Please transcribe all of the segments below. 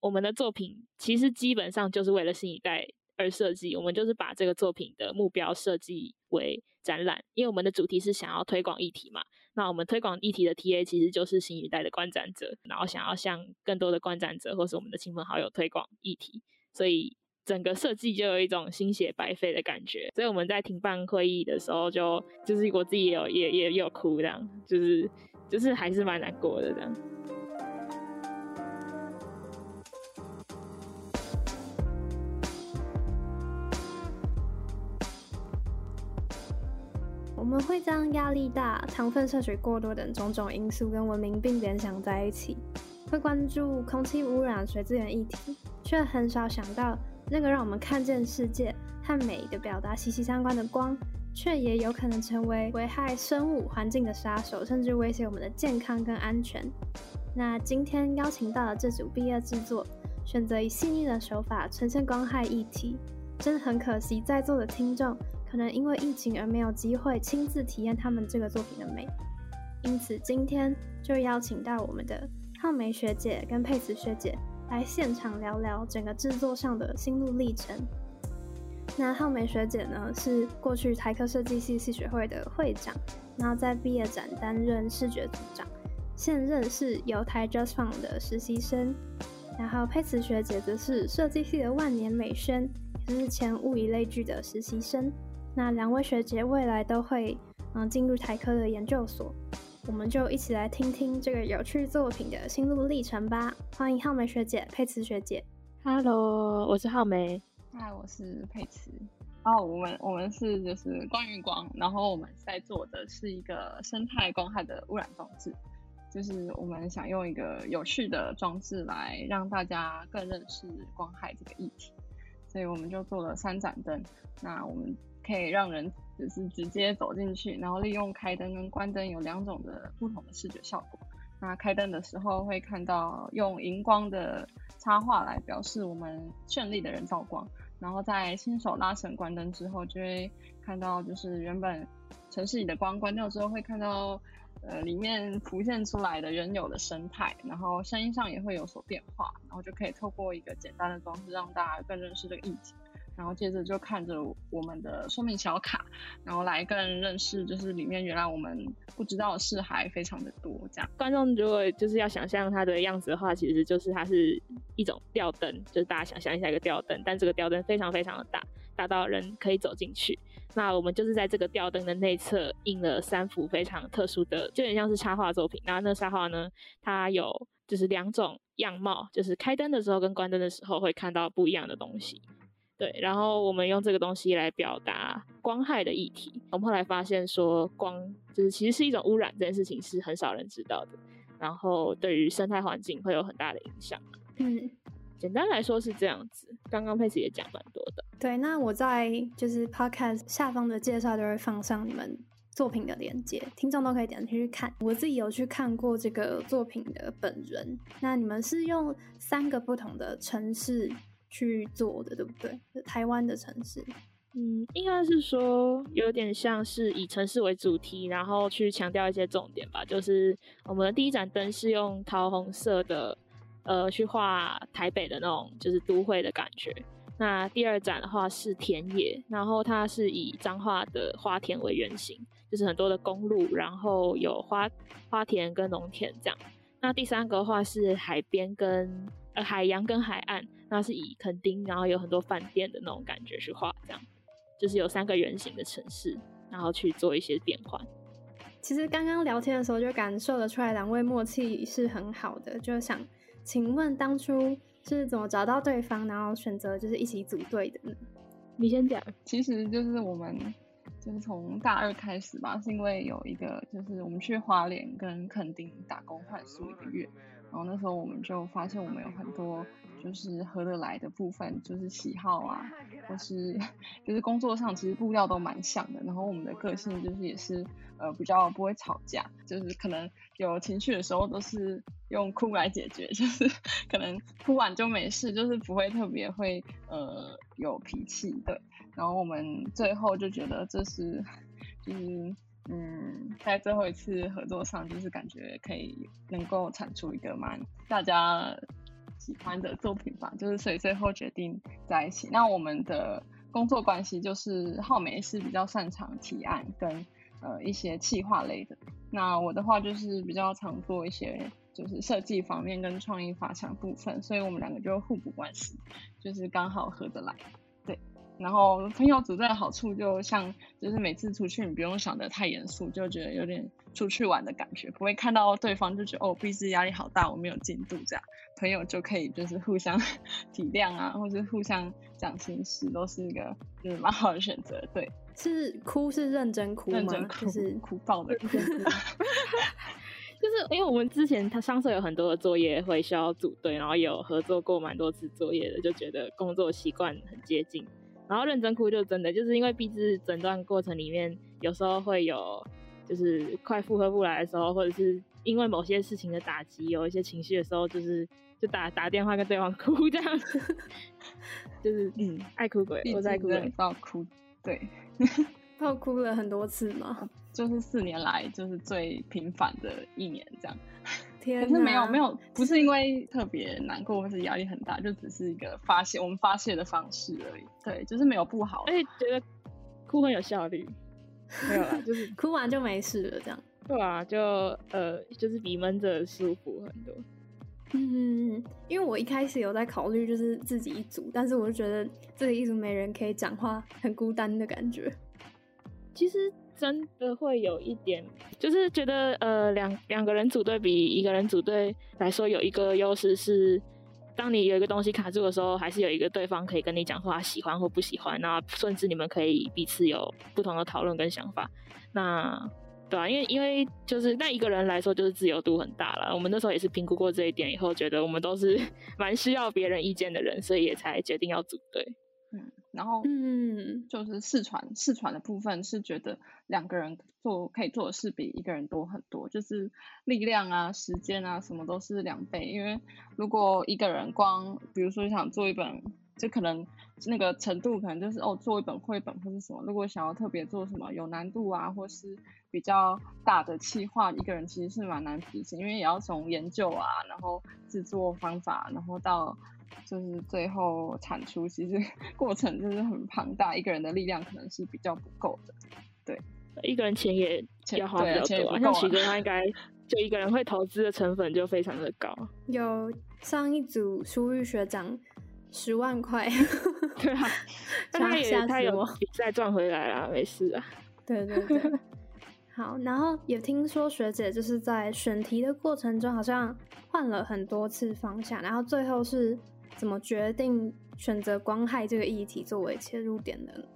我们的作品其实基本上就是为了新一代而设计，我们就是把这个作品的目标设计为展览，因为我们的主题是想要推广议题嘛。那我们推广议题的 TA 其实就是新一代的观展者，然后想要向更多的观展者或是我们的亲朋好友推广议题，所以整个设计就有一种心血白费的感觉。所以我们在停办会议的时候，就就是我自己也有也也有哭这样，就是就是还是蛮难过的这样。我们会将压力大、糖分摄取过多等种种因素跟文明病联想在一起，会关注空气污染、水资源议题，却很少想到那个让我们看见世界和美的表达息息相关的光，却也有可能成为危害生物环境的杀手，甚至威胁我们的健康跟安全。那今天邀请到了这组毕业制作，选择以细腻的手法呈现光害议题，真的很可惜，在座的听众。可能因为疫情而没有机会亲自体验他们这个作品的美，因此今天就邀请到我们的浩梅学姐跟佩慈学姐来现场聊聊整个制作上的心路历程。那浩梅学姐呢是过去台科设计系系学会的会长，然后在毕业展担任视觉组长，现任是由台 Just Fun 的实习生。然后佩慈学姐则是设计系的万年美宣，也是前物以类聚的实习生。那两位学姐未来都会嗯进入台科的研究所，我们就一起来听听这个有趣作品的心路历程吧。欢迎浩梅学姐、佩慈学姐。Hello，我是浩梅。嗨，我是佩慈。哦，我们我们是就是光与光，然后我们在做的是一个生态光害的污染装置，就是我们想用一个有趣的装置来让大家更认识光害这个议题，所以我们就做了三盏灯。那我们可以让人就是直接走进去，然后利用开灯跟关灯有两种的不同的视觉效果。那开灯的时候会看到用荧光的插画来表示我们绚丽的人造光，然后在新手拉绳关灯之后，就会看到就是原本城市里的光关掉之后，会看到呃里面浮现出来的原有的生态，然后声音上也会有所变化，然后就可以透过一个简单的装置让大家更认识这个议题。然后接着就看着我们的说明小卡，然后来更认识，就是里面原来我们不知道的事还非常的多。这样，观众如果就是要想象它的样子的话，其实就是它是一种吊灯，就是大家想象一下一个吊灯，但这个吊灯非常非常的大，大到人可以走进去。那我们就是在这个吊灯的内侧印了三幅非常特殊的，就有点像是插画作品。然后那插画呢，它有就是两种样貌，就是开灯的时候跟关灯的时候会看到不一样的东西。对，然后我们用这个东西来表达光害的议题。我们后来发现说，光就是其实是一种污染，这件事情是很少人知道的。然后对于生态环境会有很大的影响。嗯，简单来说是这样子。刚刚佩斯也讲蛮多的。对，那我在就是 podcast 下方的介绍都会放上你们作品的链接，听众都可以点进去看。我自己有去看过这个作品的本人。那你们是用三个不同的城市。去做的，对不对？台湾的城市，嗯，应该是说有点像是以城市为主题，然后去强调一些重点吧。就是我们的第一盏灯是用桃红色的，呃，去画台北的那种就是都会的感觉。那第二盏的话是田野，然后它是以彰化的花田为原型，就是很多的公路，然后有花花田跟农田这样。那第三个话是海边跟。呃，海洋跟海岸，那是以垦丁，然后有很多饭店的那种感觉去画，这样就是有三个圆形的城市，然后去做一些变换。其实刚刚聊天的时候就感受得出来，两位默契是很好的。就想请问当初是怎么找到对方，然后选择就是一起组队的呢？你先讲。其实就是我们就是从大二开始吧，是因为有一个就是我们去花莲跟垦丁打工换宿一个月。然后那时候我们就发现我们有很多就是合得来的部分，就是喜好啊，或是就是工作上其实步调都蛮像的。然后我们的个性就是也是呃比较不会吵架，就是可能有情绪的时候都是用哭来解决，就是 可能哭完就没事，就是不会特别会呃有脾气对。然后我们最后就觉得这是 就是。嗯，在最后一次合作上，就是感觉可以能够产出一个蛮大家喜欢的作品吧，就是所以最后决定在一起。那我们的工作关系就是浩美是比较擅长提案跟呃一些企划类的，那我的话就是比较常做一些就是设计方面跟创意发想部分，所以我们两个就互补关系，就是刚好合得来。然后朋友组队的好处，就像就是每次出去你不用想的太严肃，就觉得有点出去玩的感觉，不会看到对方就觉得哦，彼此压力好大，我没有进度这样。朋友就可以就是互相 体谅啊，或者互相讲心事，都是一个就是蛮好的选择。对，是哭是认真哭吗？就是 哭爆的。就是因为我们之前他上社有很多的作业会需要组队，然后有合作过蛮多次作业的，就觉得工作习惯很接近。然后认真哭就真的就是因为毕志诊断过程里面有时候会有就是快负荷不来的时候，或者是因为某些事情的打击有一些情绪的时候，就是就打打电话跟对方哭这样，就是嗯爱哭鬼，我在哭鬼。到哭，对，到哭了很多次嘛，就是四年来就是最频繁的一年这样。可是没有没有，不是因为特别难过或是压力很大，就只是一个发泄我们发泄的方式而已。对，就是没有不好，而且觉得哭很有效率。没有啦，就是 哭完就没事了，这样。对啊，就呃，就是比闷着舒服很多。嗯，因为我一开始有在考虑就是自己一组，但是我就觉得自己一组没人可以讲话，很孤单的感觉。其实。真的会有一点，就是觉得呃两两个人组队比一个人组队来说有一个优势是，当你有一个东西卡住的时候，还是有一个对方可以跟你讲话，喜欢或不喜欢，那甚至你们可以彼此有不同的讨论跟想法。那对啊，因为因为就是那一个人来说就是自由度很大了。我们那时候也是评估过这一点以后，觉得我们都是蛮需要别人意见的人，所以也才决定要组队。嗯。然后，嗯，就是试传试传的部分是觉得两个人做可以做的事比一个人多很多，就是力量啊、时间啊什么都是两倍。因为如果一个人光，比如说想做一本，就可能那个程度可能就是哦，做一本绘本或是什么。如果想要特别做什么有难度啊，或是比较大的企划，一个人其实是蛮难执行，因为也要从研究啊，然后制作方法，然后到。就是最后产出，其实 过程就是很庞大，一个人的力量可能是比较不够的。对，一个人钱也要花比较多，像奇哥他应该就一个人会投资的成本就非常的高。有上一组苏玉学长十万块，对啊，他也他有比赛赚回来了，没事啊。对对对，好，然后也听说学姐就是在选题的过程中好像换了很多次方向，然后最后是。怎么决定选择光害这个议题作为切入点的？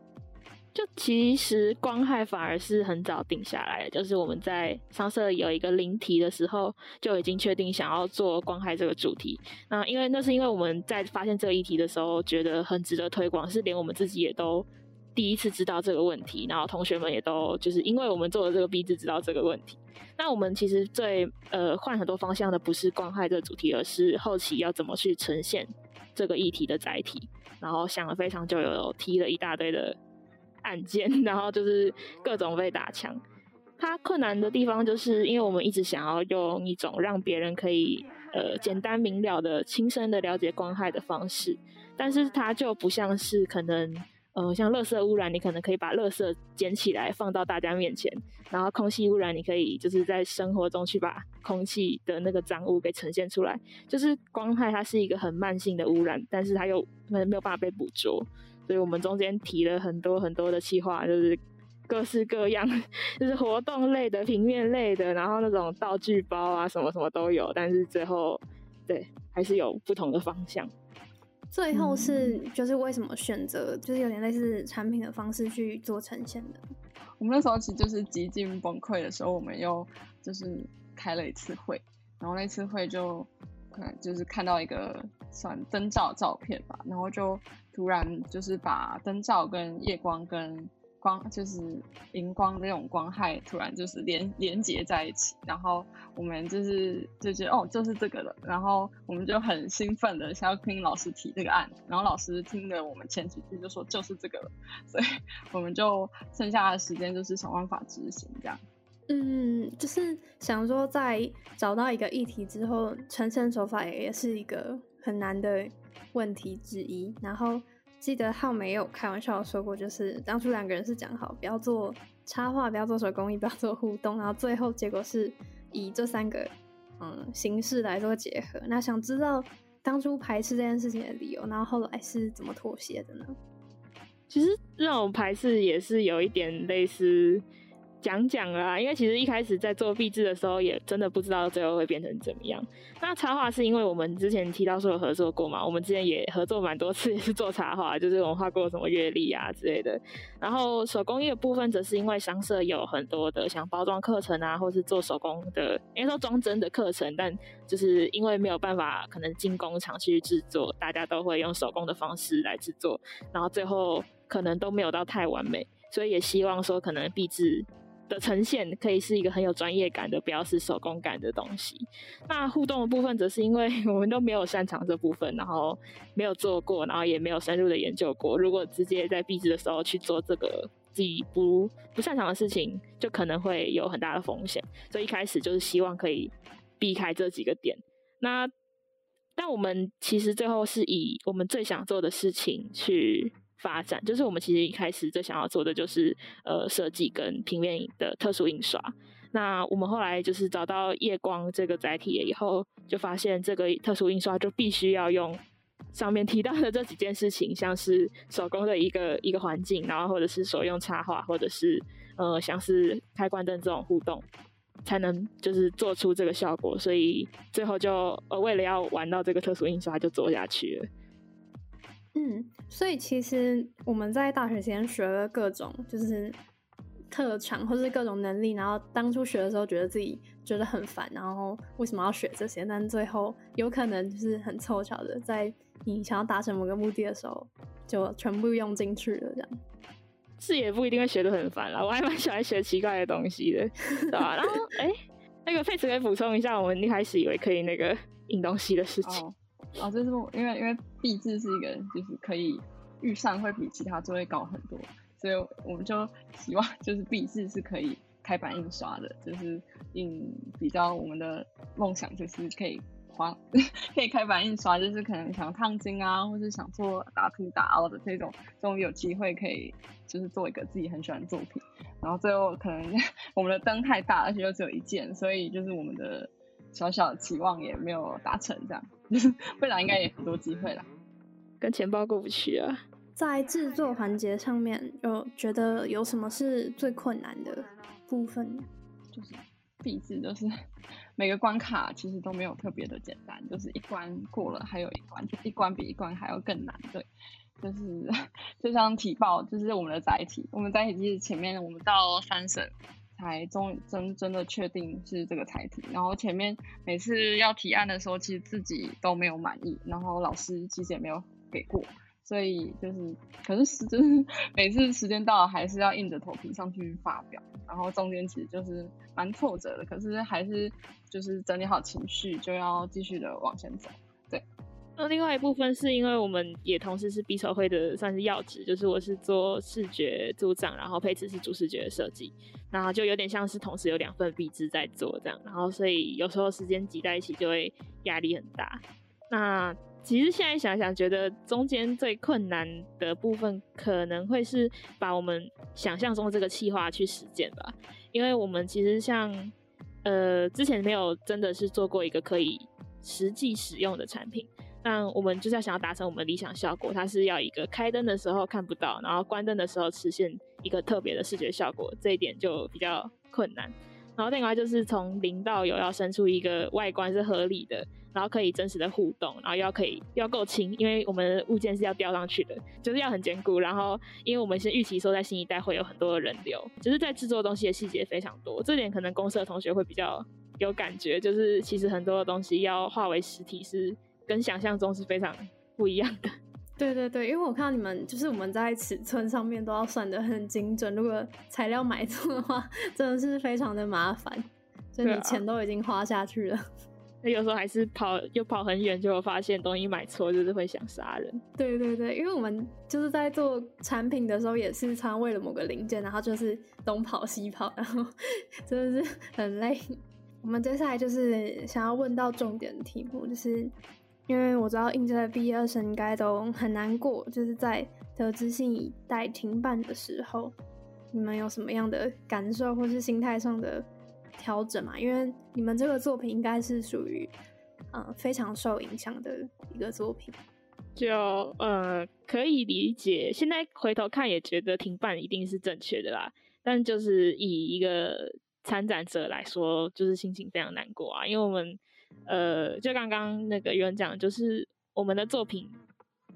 就其实光害反而是很早定下来，就是我们在上社有一个零题的时候就已经确定想要做光害这个主题。那因为那是因为我们在发现这个议题的时候觉得很值得推广，是连我们自己也都第一次知道这个问题，然后同学们也都就是因为我们做了这个 B 字知道这个问题。那我们其实最呃换很多方向的不是光害这个主题，而是后期要怎么去呈现。这个议题的载体，然后想了非常久，有提了一大堆的案件，然后就是各种被打枪。它困难的地方，就是因为我们一直想要用一种让别人可以呃简单明了的、亲身的了解光害的方式，但是它就不像是可能。呃，像垃圾污染，你可能可以把垃圾捡起来放到大家面前，然后空气污染，你可以就是在生活中去把空气的那个脏污给呈现出来。就是光害，它是一个很慢性的污染，但是它又没没有办法被捕捉，所以我们中间提了很多很多的气划，就是各式各样，就是活动类的、平面类的，然后那种道具包啊，什么什么都有，但是最后对还是有不同的方向。最后是就是为什么选择就是有点类似产品的方式去做呈现的？我们那时候其实就是极尽崩溃的时候，我们又就是开了一次会，然后那次会就可能就是看到一个算灯罩照片吧，然后就突然就是把灯罩跟夜光跟。光就是荧光那种光害，突然就是连连接在一起，然后我们就是就觉得哦，就是这个了，然后我们就很兴奋的想要听老师提这个案，然后老师听了我们前几句就说就是这个了，所以 我们就剩下的时间就是想办法执行这样。嗯，就是想说在找到一个议题之后，呈现手法也是一个很难的问题之一。然后记得浩没有开玩笑说过，就是当初两个人是讲好不要做插画，不要做手工艺，不要做互动，然后最后结果是以这三个嗯形式来做结合。那想知道当初排斥这件事情的理由，然后后来是怎么妥协的呢？其实让我排斥也是有一点类似。讲讲啊，因为其实一开始在做壁纸的时候，也真的不知道最后会变成怎么样。那插画是因为我们之前提到说有合作过嘛，我们之前也合作蛮多次，也是做插画，就是我们画过什么月历啊之类的。然后手工艺的部分，则是因为商社有很多的像包装课程啊，或是做手工的，应该说装帧的课程，但就是因为没有办法可能进工厂去制作，大家都会用手工的方式来制作，然后最后可能都没有到太完美，所以也希望说可能壁纸。的呈现可以是一个很有专业感的，不要是手工感的东西。那互动的部分，则是因为我们都没有擅长这部分，然后没有做过，然后也没有深入的研究过。如果直接在闭制的时候去做这个自己不不擅长的事情，就可能会有很大的风险。所以一开始就是希望可以避开这几个点。那但我们其实最后是以我们最想做的事情去。发展就是我们其实一开始最想要做的就是呃设计跟平面的特殊印刷。那我们后来就是找到夜光这个载体以后，就发现这个特殊印刷就必须要用上面提到的这几件事情，像是手工的一个一个环境，然后或者是手用插画，或者是呃像是开关灯这种互动，才能就是做出这个效果。所以最后就呃为了要玩到这个特殊印刷，就做下去了。嗯，所以其实我们在大学期间学了各种就是特长或是各种能力，然后当初学的时候觉得自己觉得很烦，然后为什么要学这些？但最后有可能就是很凑巧的，在你想要达成某个目的的时候，就全部用进去了。这样是也不一定会学的很烦啦，我还蛮喜欢学奇怪的东西的，对吧？然后哎，那个佩慈可以补充一下，我们一开始以为可以那个印东西的事情。啊，就是因为因为壁纸是一个就是可以预算会比其他座位高很多，所以我们就希望就是壁纸是可以开版印刷的，就是印比较我们的梦想就是可以花 可以开版印刷，就是可能想烫金啊，或是想做打凸打凹的这种，终于有机会可以就是做一个自己很喜欢的作品，然后最后可能 我们的灯太大，而且又只有一件，所以就是我们的小小的期望也没有达成这样。未来应该也很多机会了，跟钱包过不去啊。在制作环节上面，有觉得有什么是最困难的部分？就是壁纸，就是每个关卡其实都没有特别的简单，就是一关过了还有一关，就一关比一关还要更难。对，就是 就像体报，就是我们的载体，我们载体其实前面我们到三省。才终真真的确定是这个才题，然后前面每次要提案的时候，其实自己都没有满意，然后老师其实也没有给过，所以就是，可是时 就是每次时间到了，还是要硬着头皮上去发表，然后中间其实就是蛮挫折的，可是还是就是整理好情绪，就要继续的往前走。那另外一部分是因为我们也同时是匕首会的算是要职，就是我是做视觉组长，然后配置是主视觉的设计，然后就有点像是同时有两份壁纸在做这样，然后所以有时候时间挤在一起就会压力很大。那其实现在想想，觉得中间最困难的部分可能会是把我们想象中的这个计划去实践吧，因为我们其实像呃之前没有真的是做过一个可以实际使用的产品。那我们就是要想要达成我们的理想效果，它是要一个开灯的时候看不到，然后关灯的时候实现一个特别的视觉效果，这一点就比较困难。然后另外就是从零到有要生出一个外观是合理的，然后可以真实的互动，然后要可以要够轻，因为我们物件是要吊上去的，就是要很坚固。然后因为我们是预期说在新一代会有很多的人流，就是在制作东西的细节非常多，这点可能公司的同学会比较有感觉，就是其实很多的东西要化为实体是。跟想象中是非常不一样的。对对对，因为我看到你们就是我们在尺寸上面都要算的很精准，如果材料买错的话，真的是非常的麻烦。就你钱都已经花下去了，那有时候还是跑又跑很远，就发现东西买错，就是会想杀人。对对对，因为我们就是在做产品的时候，也是常为了某个零件，然后就是东跑西跑，然后 真的是很累。我们接下来就是想要问到重点的题目，就是。因为我知道应届的毕业生应该都很难过，就是在得知信以待停办的时候，你们有什么样的感受或是心态上的调整嘛？因为你们这个作品应该是属于呃非常受影响的一个作品，就呃可以理解。现在回头看也觉得停办一定是正确的啦，但就是以一个参展者来说，就是心情非常难过啊，因为我们。呃，就刚刚那个有人讲，就是我们的作品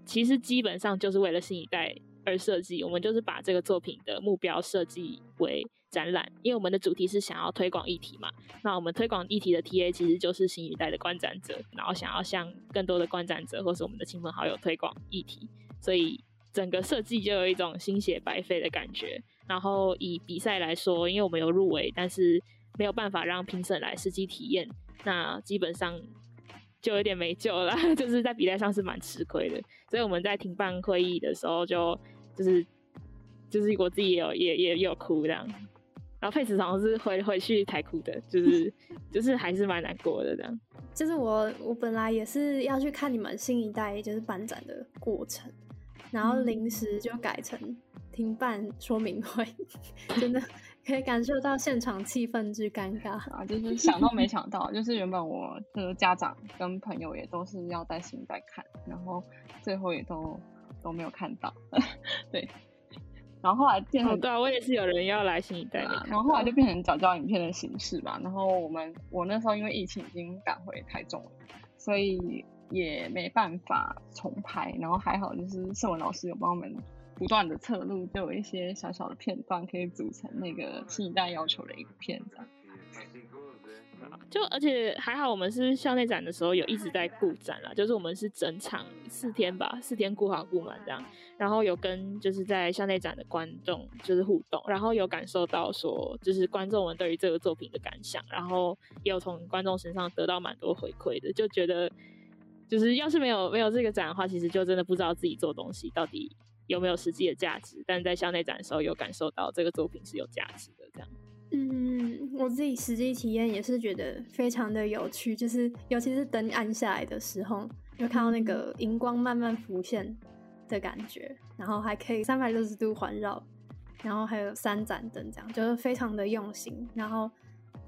其实基本上就是为了新一代而设计。我们就是把这个作品的目标设计为展览，因为我们的主题是想要推广议题嘛。那我们推广议题的 TA 其实就是新一代的观展者，然后想要向更多的观展者或是我们的亲朋好友推广议题，所以整个设计就有一种心血白费的感觉。然后以比赛来说，因为我们有入围，但是没有办法让评审来实际体验。那基本上就有点没救了，就是在比赛上是蛮吃亏的，所以我们在停办会议的时候，就就是就是我自己也有也也有哭这样，然后佩慈好像是回回去才哭的，就是 就是还是蛮难过的这样。就是我我本来也是要去看你们新一代就是办展的过程，然后临时就改成停办说明会，真的。可以感受到现场气氛之尴尬啊！就是想都没想到，就是原本我的家长跟朋友也都是要在新在看，然后最后也都都没有看到，对。然后后来变成对啊，我也是有人要来新一代然后后来就变成找教影片的形式吧。然后我们我那时候因为疫情已经赶回台中了，所以也没办法重拍。然后还好就是盛文老师有帮我们。不断的侧录，就有一些小小的片段可以组成那个新一代要求的影片，这样。就而且还好，我们是校内展的时候有一直在顾展啦，就是我们是整场四天吧，四天顾好顾满这样，然后有跟就是在校内展的观众就是互动，然后有感受到说就是观众们对于这个作品的感想，然后也有从观众身上得到蛮多回馈的，就觉得就是要是没有没有这个展的话，其实就真的不知道自己做东西到底。有没有实际的价值？但在校内展的时候，有感受到这个作品是有价值的。这样，嗯，我自己实际体验也是觉得非常的有趣，就是尤其是灯暗下来的时候，就看到那个荧光慢慢浮现的感觉，然后还可以三百六十度环绕，然后还有三盏灯，这样就是非常的用心。然后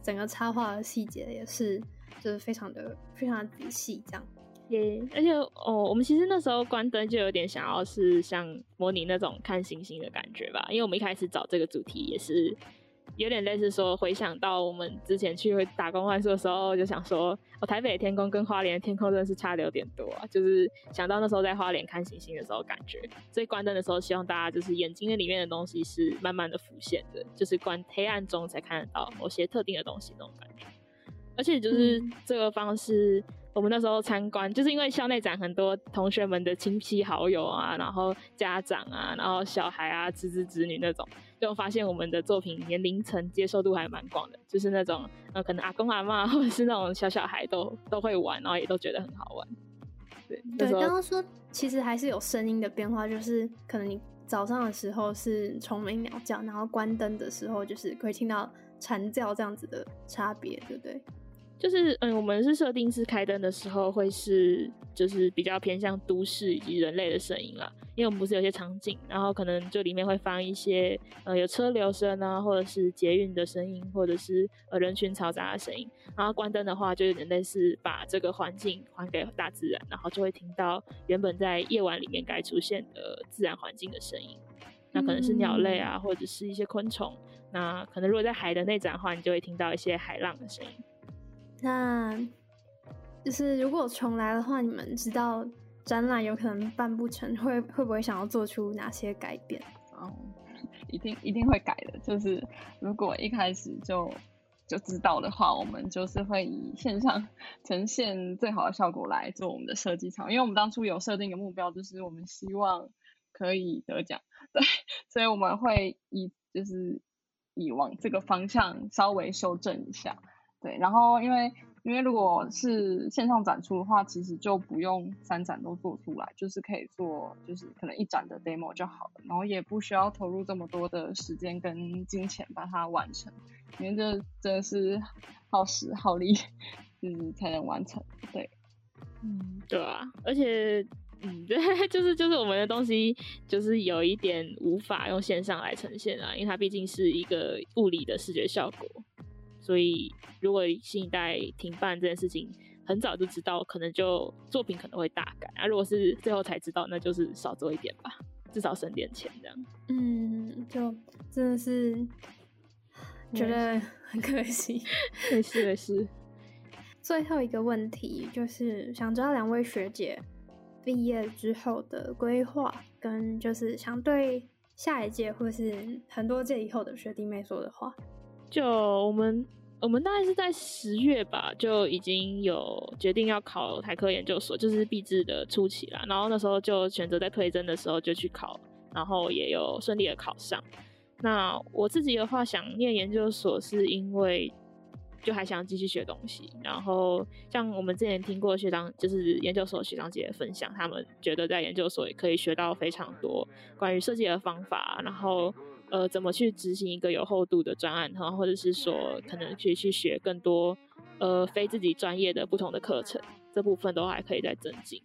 整个插画的细节也是，就是非常的非常的仔细，这样。也，而且哦，我们其实那时候关灯就有点想要是像模拟那种看星星的感觉吧，因为我们一开始找这个主题也是有点类似说回想到我们之前去打工换宿的时候，就想说，哦，台北的天空跟花莲的天空真的是差的有点多啊，就是想到那时候在花莲看星星的时候感觉，所以关灯的时候希望大家就是眼睛的里面的东西是慢慢的浮现的，就是关黑暗中才看得到某些特定的东西那种感觉，而且就是这个方式。我们那时候参观，就是因为校内展很多同学们的亲戚好友啊，然后家长啊，然后小孩啊，侄子侄女那种，就发现我们的作品年龄层接受度还蛮广的，就是那种呃，可能阿公阿妈 或者是那种小小孩都都会玩，然后也都觉得很好玩。对对，刚刚说其实还是有声音的变化，就是可能你早上的时候是虫鸣鸟叫，然后关灯的时候就是可以听到蝉叫这样子的差别，对不对？就是嗯，我们是设定是开灯的时候会是就是比较偏向都市以及人类的声音啦，因为我们不是有些场景，然后可能就里面会放一些呃有车流声啊，或者是捷运的声音，或者是呃人群嘈杂的声音。然后关灯的话，就有点类似把这个环境还给大自然，然后就会听到原本在夜晚里面该出现的自然环境的声音。那可能是鸟类啊，或者是一些昆虫。那可能如果在海的那展的话，你就会听到一些海浪的声音。那就是如果重来的话，你们知道展览有可能办不成，会会不会想要做出哪些改变？哦，一定一定会改的。就是如果一开始就就知道的话，我们就是会以线上呈现最好的效果来做我们的设计场，因为我们当初有设定一个目标，就是我们希望可以得奖，对，所以我们会以就是以往这个方向稍微修正一下。对，然后因为因为如果是线上展出的话，其实就不用三展都做出来，就是可以做就是可能一展的 demo 就好了，然后也不需要投入这么多的时间跟金钱把它完成，因为这真的是耗时耗力，就是才能完成。对，嗯，对啊，而且，嗯，对，就是就是我们的东西就是有一点无法用线上来呈现啊，因为它毕竟是一个物理的视觉效果，所以如果新一代停办这件事情。很早就知道，可能就作品可能会大改啊。如果是最后才知道，那就是少做一点吧，至少省点钱这样。嗯，就真的是觉得很可惜。没事没事。最后一个问题就是想知道两位学姐毕业之后的规划，跟就是想对下一届或是很多届以后的学弟妹说的话。就我们。我们大概是在十月吧，就已经有决定要考台科研究所，就是毕制的初期啦。然后那时候就选择在推甄的时候就去考，然后也有顺利的考上。那我自己的话，想念研究所是因为就还想继续学东西。然后像我们之前听过学长，就是研究所学长姐分享，他们觉得在研究所也可以学到非常多关于设计的方法，然后。呃，怎么去执行一个有厚度的专案，哈，或者是说可能去去学更多呃非自己专业的不同的课程，这部分都还可以再增进。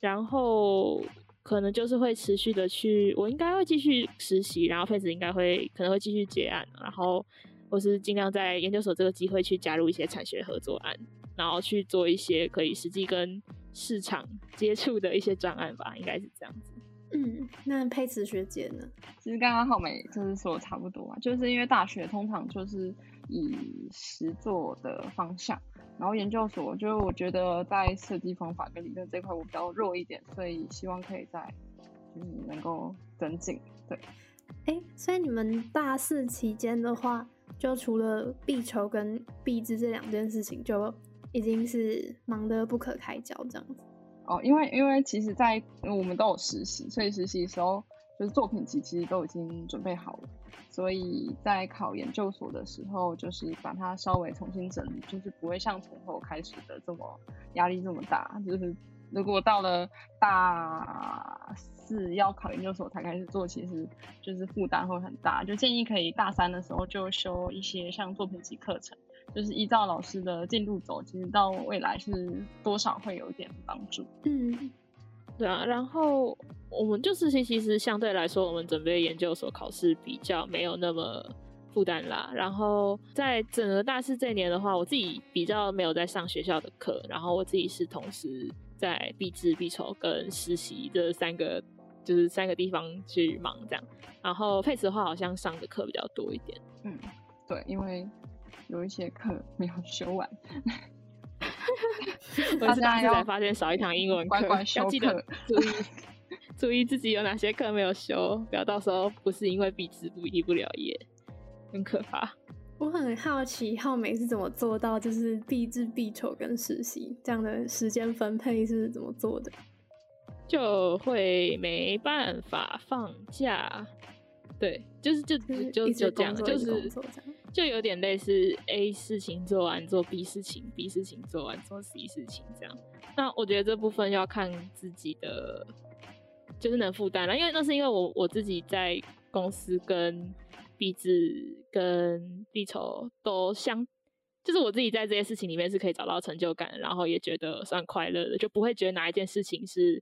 然后可能就是会持续的去，我应该会继续实习，然后配置应该会可能会继续结案，然后或是尽量在研究所这个机会去加入一些产学合作案，然后去做一些可以实际跟市场接触的一些专案吧，应该是这样子。嗯，那佩慈学姐呢？其实刚刚浩美就是说差不多啊，就是因为大学通常就是以实作的方向，然后研究所就我觉得在设计方法跟理论这块我比较弱一点，所以希望可以在就是能够增进。对，哎，所以你们大四期间的话，就除了必筹跟必知这两件事情，就已经是忙得不可开交这样子。哦，因为因为其实，在我们都有实习，所以实习的时候就是作品集其实都已经准备好了，所以在考研究所的时候，就是把它稍微重新整理，就是不会像从头开始的这么压力这么大。就是如果到了大四要考研究所才开始做，其实就是负担会很大。就建议可以大三的时候就修一些像作品集课程。就是依照老师的进度走，其实到未来是多少会有一点帮助。嗯，对啊。然后我们就是其实相对来说，我们准备研究所考试比较没有那么负担啦。然后在整个大四这年的话，我自己比较没有在上学校的课，然后我自己是同时在毕制、必筹跟实习这三个就是三个地方去忙这样。然后配置的话，好像上的课比较多一点。嗯，对，因为。有一些课没有修完，我是大才发现少一堂英文课，要记得注意注意自己有哪些课没有修，不要到时候不是因为笔直不毕不了业，很可怕。我很好奇浩美是怎么做到，就是必制必筹跟实习这样的时间分配是怎么做的？就会没办法放假，对，就是就就就这样，就是。就有点类似 A 事情做完做 B 事情，B 事情做完做 C 事情这样。那我觉得这部分要看自己的，就是能负担了。因为那是因为我我自己在公司跟 B 制跟 B 筹都相，就是我自己在这些事情里面是可以找到成就感，然后也觉得算快乐的，就不会觉得哪一件事情是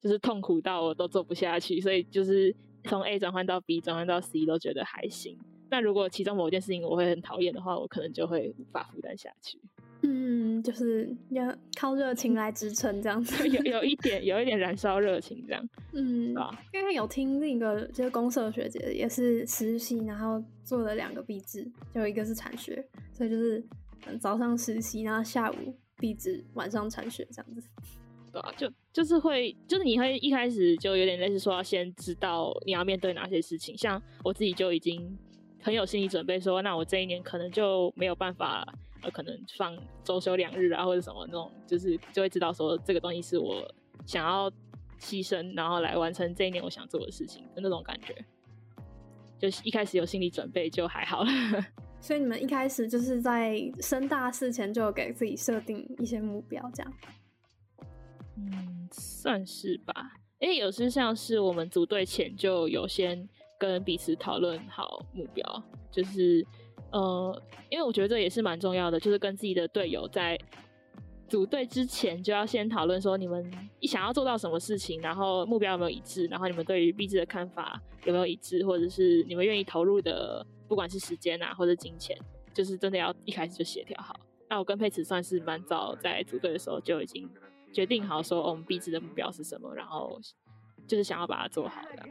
就是痛苦到我都做不下去。所以就是从 A 转换到 B 转换到 C 都觉得还行。那如果其中某一件事情我会很讨厌的话，我可能就会无法负担下去。嗯，就是要靠热情来支撑这样子，有有一点有一点燃烧热情这样。嗯，啊，因为有听另一个就是公社学姐也是实习，然后做了两个毕制，就一个是产学，所以就是早上实习，然后下午毕制，晚上产学这样子。对啊，就就是会，就是你会一开始就有点类似说要先知道你要面对哪些事情，像我自己就已经。很有心理准备，说那我这一年可能就没有办法，呃，可能放周休两日啊，或者什么那种，就是就会知道说这个东西是我想要牺牲，然后来完成这一年我想做的事情的那种感觉。就一开始有心理准备就还好了。所以你们一开始就是在升大四前就给自己设定一些目标，这样？嗯，算是吧。因为有时像是我们组队前就有先。跟彼此讨论好目标，就是呃，因为我觉得这也是蛮重要的，就是跟自己的队友在组队之前就要先讨论说你们一想要做到什么事情，然后目标有没有一致，然后你们对于币制的看法有没有一致，或者是你们愿意投入的，不管是时间啊或者金钱，就是真的要一开始就协调好。那我跟佩慈算是蛮早在组队的时候就已经决定好说，我们币制的目标是什么，然后就是想要把它做好的。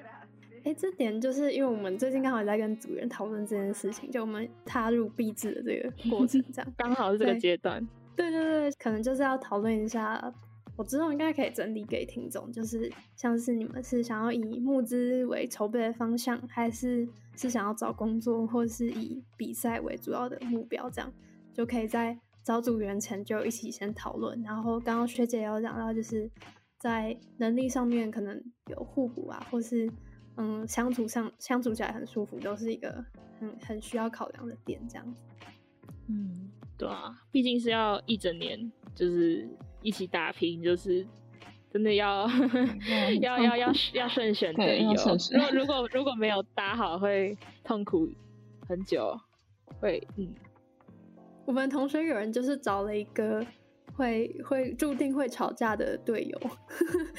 哎，这点就是因为我们最近刚好在跟组员讨论这件事情，就我们踏入币制的这个过程，这样 刚好是这个阶段。对对对，可能就是要讨论一下。我之后应该可以整理给听众，就是像是你们是想要以募资为筹备的方向，还是是想要找工作，或是以比赛为主要的目标，这样就可以在找组员前就一起先讨论。然后刚刚学姐有讲到，就是在能力上面可能有互补啊，或是嗯相处上相处起来很舒服，都是一个很很需要考量的点，这样子。嗯。对啊，毕竟是要一整年，就是一起打拼，就是真的要 要要要要慎选队友。如果如果如果没有搭好，会痛苦很久。会，嗯，我们同学有人就是找了一个会会注定会吵架的队友。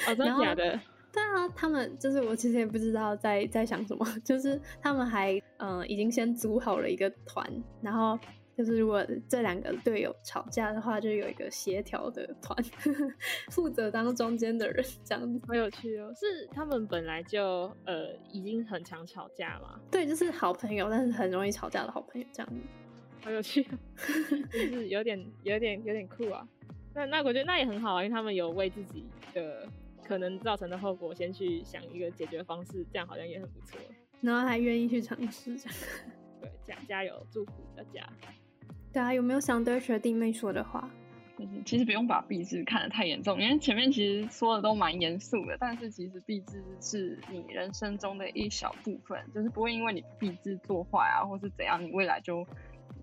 哦，真的 假的？对啊，他们就是我其实也不知道在在想什么，就是他们还嗯已经先组好了一个团，然后。就是如果这两个队友吵架的话，就有一个协调的团，负责当中间的人，这样子好有趣哦。是他们本来就呃已经很常吵架嘛？对，就是好朋友，但是很容易吵架的好朋友，这样子 好有趣，就是有点有点有点酷啊。那那我觉得那也很好啊，因为他们有为自己的可能造成的后果先去想一个解决方式，这样好像也很不错。然后还愿意去尝试，这样对，加加油，祝福大家。对啊，有没有想对学弟妹说的话？嗯，其实不用把币制看得太严重，因为前面其实说的都蛮严肃的。但是其实币制是你人生中的一小部分，就是不会因为你币制做坏啊，或是怎样，你未来就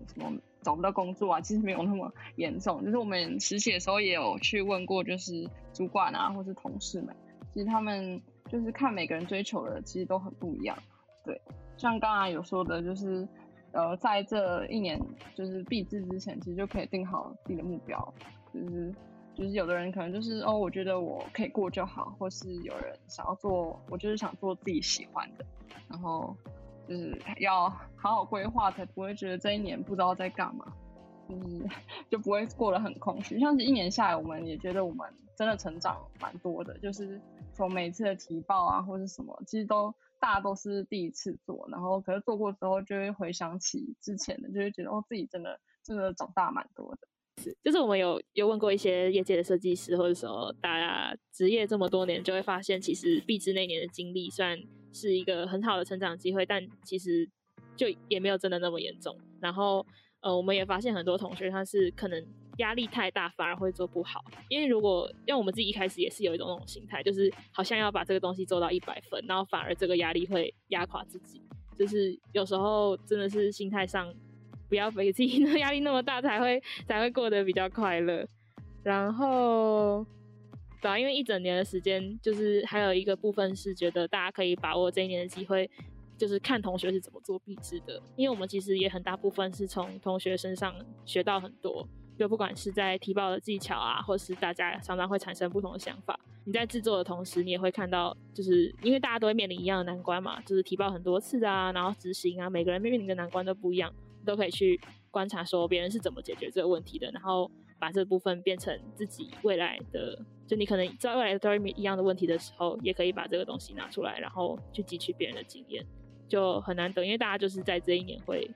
什么找不到工作啊。其实没有那么严重。就是我们实习的时候也有去问过，就是主管啊，或是同事们，其实他们就是看每个人追求的其实都很不一样。对，像刚才有说的，就是。呃，在这一年就是闭制之前，其实就可以定好自己的目标，就是就是有的人可能就是哦，我觉得我可以过就好，或是有人想要做，我就是想做自己喜欢的，然后就是要好好规划，才不会觉得这一年不知道在干嘛，就是就不会过得很空虚。像是一年下来，我们也觉得我们真的成长蛮多的，就是从每次的提报啊，或是什么，其实都。大家都是第一次做，然后可是做过之后就会回想起之前的，就会觉得哦，自己真的真的长大蛮多的。是，就是我们有有问过一些业界的设计师，或者说大家职业这么多年，就会发现其实毕之那年的经历虽然是一个很好的成长机会，但其实就也没有真的那么严重。然后呃，我们也发现很多同学他是可能。压力太大反而会做不好，因为如果因为我们自己一开始也是有一种那种心态，就是好像要把这个东西做到一百分，然后反而这个压力会压垮自己。就是有时候真的是心态上不要给自己的压力那么大，才会才会过得比较快乐。然后，对啊，因为一整年的时间，就是还有一个部分是觉得大家可以把握这一年的机会，就是看同学是怎么做笔制的，因为我们其实也很大部分是从同学身上学到很多。就不管是在提报的技巧啊，或是大家常常会产生不同的想法。你在制作的同时，你也会看到，就是因为大家都会面临一样的难关嘛，就是提报很多次啊，然后执行啊，每个人面临的难关都不一样，都可以去观察说别人是怎么解决这个问题的，然后把这部分变成自己未来的，就你可能在未来都会一样的问题的时候，也可以把这个东西拿出来，然后去汲取别人的经验，就很难得，因为大家就是在这一年会。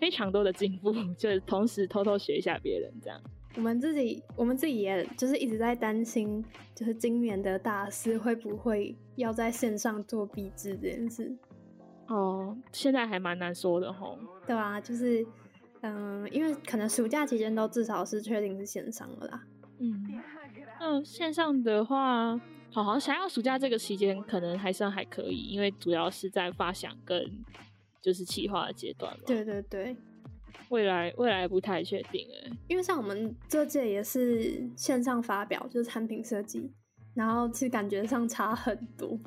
非常多的进步，就是同时偷偷学一下别人这样。我们自己，我们自己也就是一直在担心，就是今年的大师会不会要在线上做笔制这件事。哦，现在还蛮难说的吼。对啊，就是嗯，因为可能暑假期间都至少是确定是线上了啦。嗯，嗯，线上的话，好好想要暑假这个期间可能还算还可以，因为主要是在发想跟。就是企划的阶段嘛。对对对，未来未来不太确定哎，因为像我们这届也是线上发表，就是产品设计，然后其实感觉上差很多。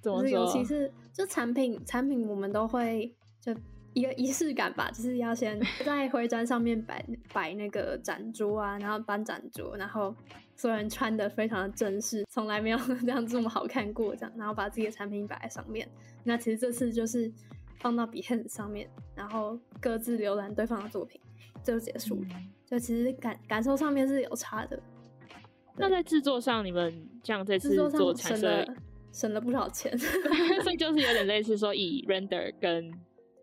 怎么说？尤其是就产品产品，我们都会就一个仪式感吧，就是要先 在徽章上面摆摆那个展桌啊，然后搬展桌，然后所有人穿的非常的正式，从来没有 这样这么好看过，这样，然后把自己的产品摆在上面。那其实这次就是放到 Behance 上面，然后各自浏览对方的作品，就结束了。就其实感感受上面是有差的。那在制作上，你们这样这次做产生省了不少钱，所以就是有点类似说以 render 跟。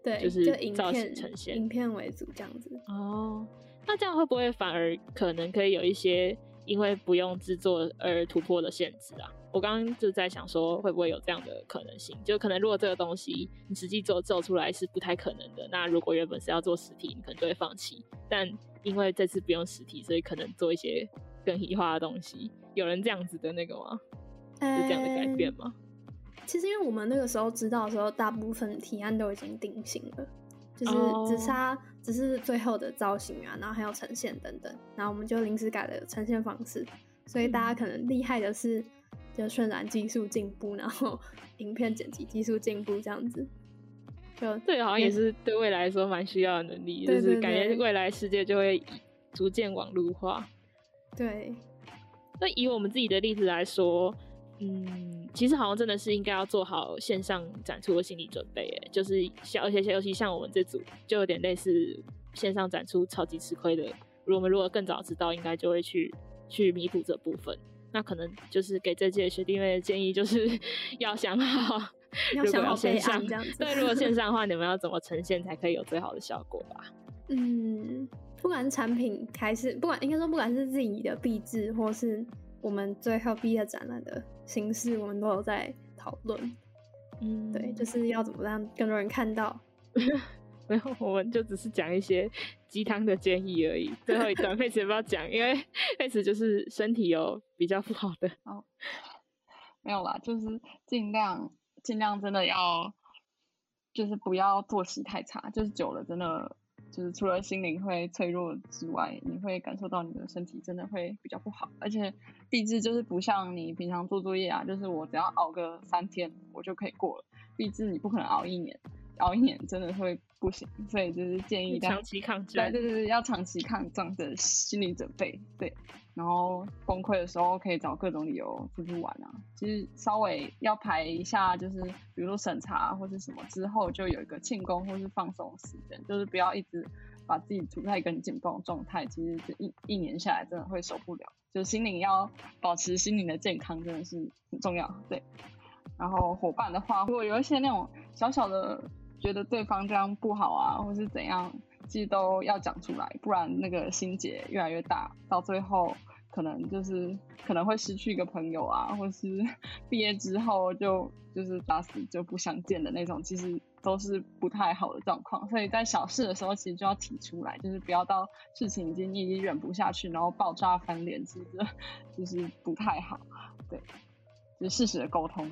对，就是影片呈现，影片为主这样子。哦，那这样会不会反而可能可以有一些因为不用制作而突破的限制啊？我刚刚就在想说，会不会有这样的可能性？就可能如果这个东西你实际做做出来是不太可能的，那如果原本是要做实体，你可能就会放弃。但因为这次不用实体，所以可能做一些更异化的东西。有人这样子的那个吗？是这样的改变吗？其实，因为我们那个时候知道的时候，大部分提案都已经定型了，就是只差只是最后的造型啊，然后还有呈现等等，然后我们就临时改了呈现方式。所以大家可能厉害的是，就渲染技术进步，然后影片剪辑技术进步这样子。就 这个好像也是对未来来说蛮需要的能力，就是感觉未来世界就会逐渐网络化。对。那以我们自己的例子来说。嗯，其实好像真的是应该要做好线上展出的心理准备，哎，就是像而且尤其像我们这组，就有点类似线上展出超级吃亏的。如果我们如果更早知道，应该就会去去弥补这部分。那可能就是给这届学弟妹的建议，就是要想好，要想好线上这样子。对，如果线上的话，你们要怎么呈现才可以有最好的效果吧？嗯，不管是产品还是不管应该说不管是自己的壁纸或是。我们最后毕业展览的形式，我们都有在讨论。嗯，对，就是要怎么让更多人看到。没有，我们就只是讲一些鸡汤的建议而已。最后一段 佩慈不要讲，因为佩慈就是身体有比较不好的。哦，没有啦，就是尽量尽量真的要，就是不要作息太差，就是久了真的。就是除了心灵会脆弱之外，你会感受到你的身体真的会比较不好，而且毕制就是不像你平常做作业啊，就是我只要熬个三天我就可以过了，毕制你不可能熬一年，熬一年真的会不行，所以就是建议大家长期抗战，对对对，要长期抗战的心理准备，对。然后崩溃的时候可以找各种理由出去玩啊。其实稍微要排一下，就是比如说审查或是什么之后，就有一个庆功或是放松时间，就是不要一直把自己处在一个紧绷的状态。其实这一一年下来真的会受不了，就心灵要保持心灵的健康真的是很重要。对，然后伙伴的话，如果有一些那种小小的觉得对方这样不好啊，或是怎样。其实都要讲出来，不然那个心结越来越大，到最后可能就是可能会失去一个朋友啊，或是毕业之后就就是打死就不相见的那种，其实都是不太好的状况。所以在小事的时候，其实就要提出来，就是不要到事情已经已经忍不下去，然后爆炸翻脸，其实就是不太好。对，就是事实的沟通，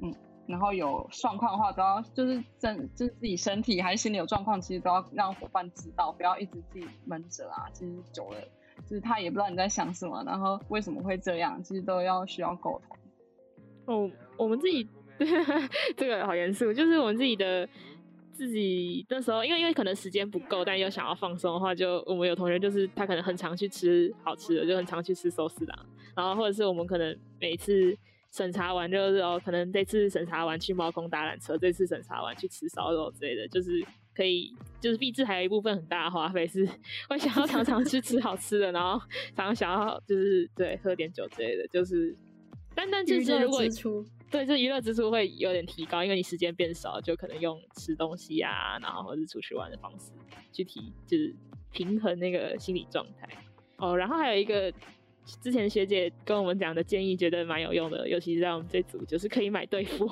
嗯。然后有状况的话，都要就是真就是自己身体还是心里有状况，其实都要让伙伴知道，不要一直自己闷着啊。其实久了，就是他也不知道你在想什么，然后为什么会这样，其实都要需要沟通。哦，我们自己 这个好严肃，就是我们自己的自己那时候，因为因为可能时间不够，但又想要放松的话，就我们有同学就是他可能很常去吃好吃的，就很常去吃寿司郎，然后或者是我们可能每次。审查完就是哦，可能这次审查完去猫空搭缆车，这次审查完去吃烧肉之类的，就是可以，就是毕制还有一部分很大的花费是 会想要常常去吃好吃的，然后常常想要就是对喝点酒之类的，就是，但但就是如果对这娱乐支出会有点提高，因为你时间变少，就可能用吃东西啊，然后或者出去玩的方式去提，就是平衡那个心理状态哦，然后还有一个。之前学姐跟我们讲的建议，觉得蛮有用的，尤其是在我们这组，就是可以买队服，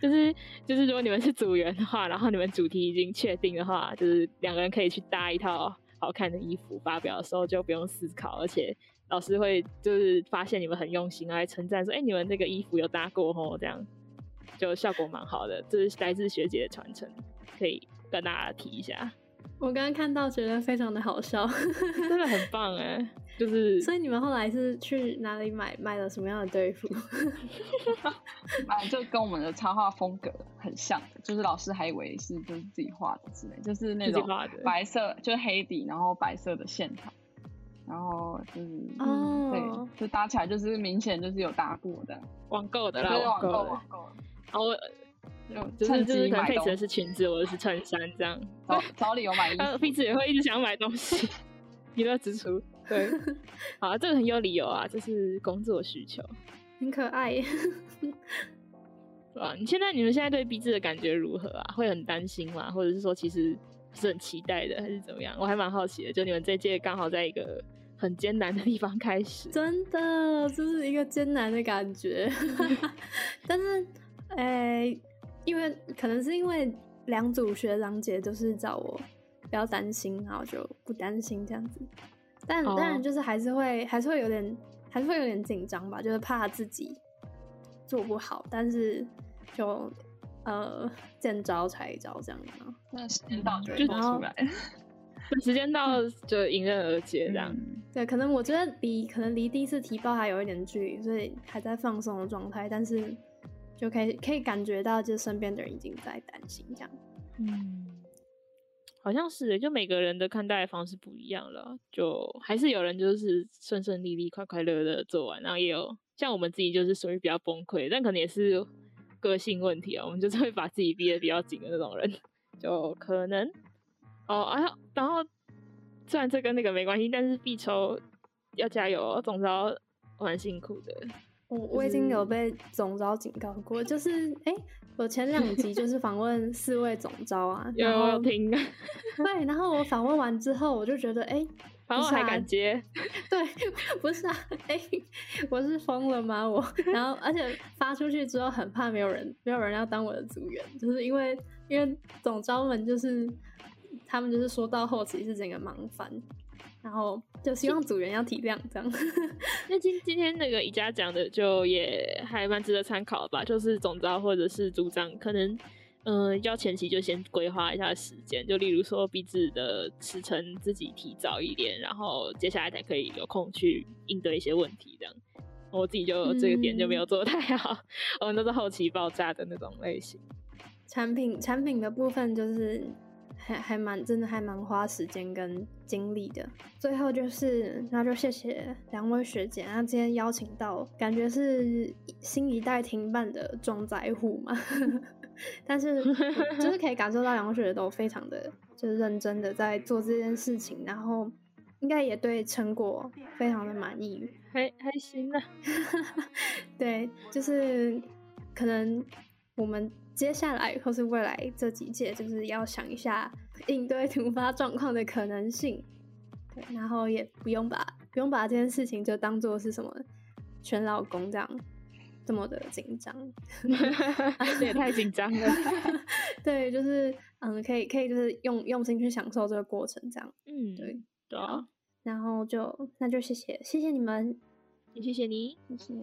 就 是就是如果你们是组员的话，然后你们主题已经确定的话，就是两个人可以去搭一套好看的衣服，发表的时候就不用思考，而且老师会就是发现你们很用心，来称赞说，哎，你们这个衣服有搭过吼，这样就效果蛮好的。这是来自学姐的传承，可以跟大家提一下。我刚刚看到觉得非常的好笑，真的很棒哎！就是 所以你们后来是去哪里买买了什么样的队服？买就跟我们的插画风格很像的，就是老师还以为是就是自己画的之类，就是那种白色就是黑底，然后白色的线条，然后就是哦，对，就搭起来就是明显就是有搭过的，网购的啦，网购网购，然后。就是就是可能配的是裙子，或者是衬衫这样。找找理由买衣服，彼此也会一直想买东西，娱乐支出。对，好，这个很有理由啊，这是工作需求，很可爱。哇，你现在你们现在对彼此的感觉如何啊？会很担心吗？或者是说其实是很期待的，还是怎么样？我还蛮好奇的。就你们这届刚好在一个很艰难的地方开始，真的就是一个艰难的感觉。但是，哎。因为可能是因为两组学长姐都是叫我不要担心，然后就不担心这样子。但当然就是还是会还是会有点还是会有点紧张吧，就是怕自己做不好。但是就呃见招拆招这样子。那时间到就做出来，时间到就迎刃而解这样。对，可能我觉得离可能离第一次提报还有一点距离，所以还在放松的状态，但是。就可以可以感觉到，就身边的人已经在担心这样。嗯，好像是，就每个人的看待方式不一样了。就还是有人就是顺顺利利、快快乐乐做完，然后也有像我们自己就是属于比较崩溃，但可能也是个性问题啊。我们就是会把自己逼得比较紧的那种人，就可能哦。然后然后虽然这跟那个没关系，但是必抽要加油哦，总招蛮辛苦的。我我已经有被总招警告过，就是哎，我前两集就是访问四位总招啊，有有听，对，然后我访问完之后，我就觉得哎，访问还敢接？对，不是啊，哎，我是疯了吗？我，然后而且发出去之后很怕没有人，没有人要当我的组员，就是因为因为总招们就是他们就是说到后期是整个忙翻。然后就希望组员要体谅这样。那今今天那个宜家讲的就也还蛮值得参考吧，就是总招或者是组长，可能嗯要前期就先规划一下时间，就例如说彼此的时程自己提早一点，然后接下来才可以有空去应对一些问题这样。我自己就这个点就没有做太好，我们都是后期爆炸的那种类型。产品产品的部分就是。还还蛮真的，还蛮花时间跟精力的。最后就是，那就谢谢两位学姐，那今天邀请到，感觉是新一代停办的重灾户嘛。但是就是可以感受到两位学姐都非常的，就是认真的在做这件事情，然后应该也对成果非常的满意，还还行啊。对，就是可能我们。接下来或是未来这几届，就是要想一下应对突发状况的可能性，对，然后也不用把不用把这件事情就当做是什么全老公这样这么的紧张，也太紧张了。对，就是嗯，可以可以就是用用心去享受这个过程，这样，嗯，对，对啊，然后就那就谢谢谢谢你们，也谢谢你，谢谢。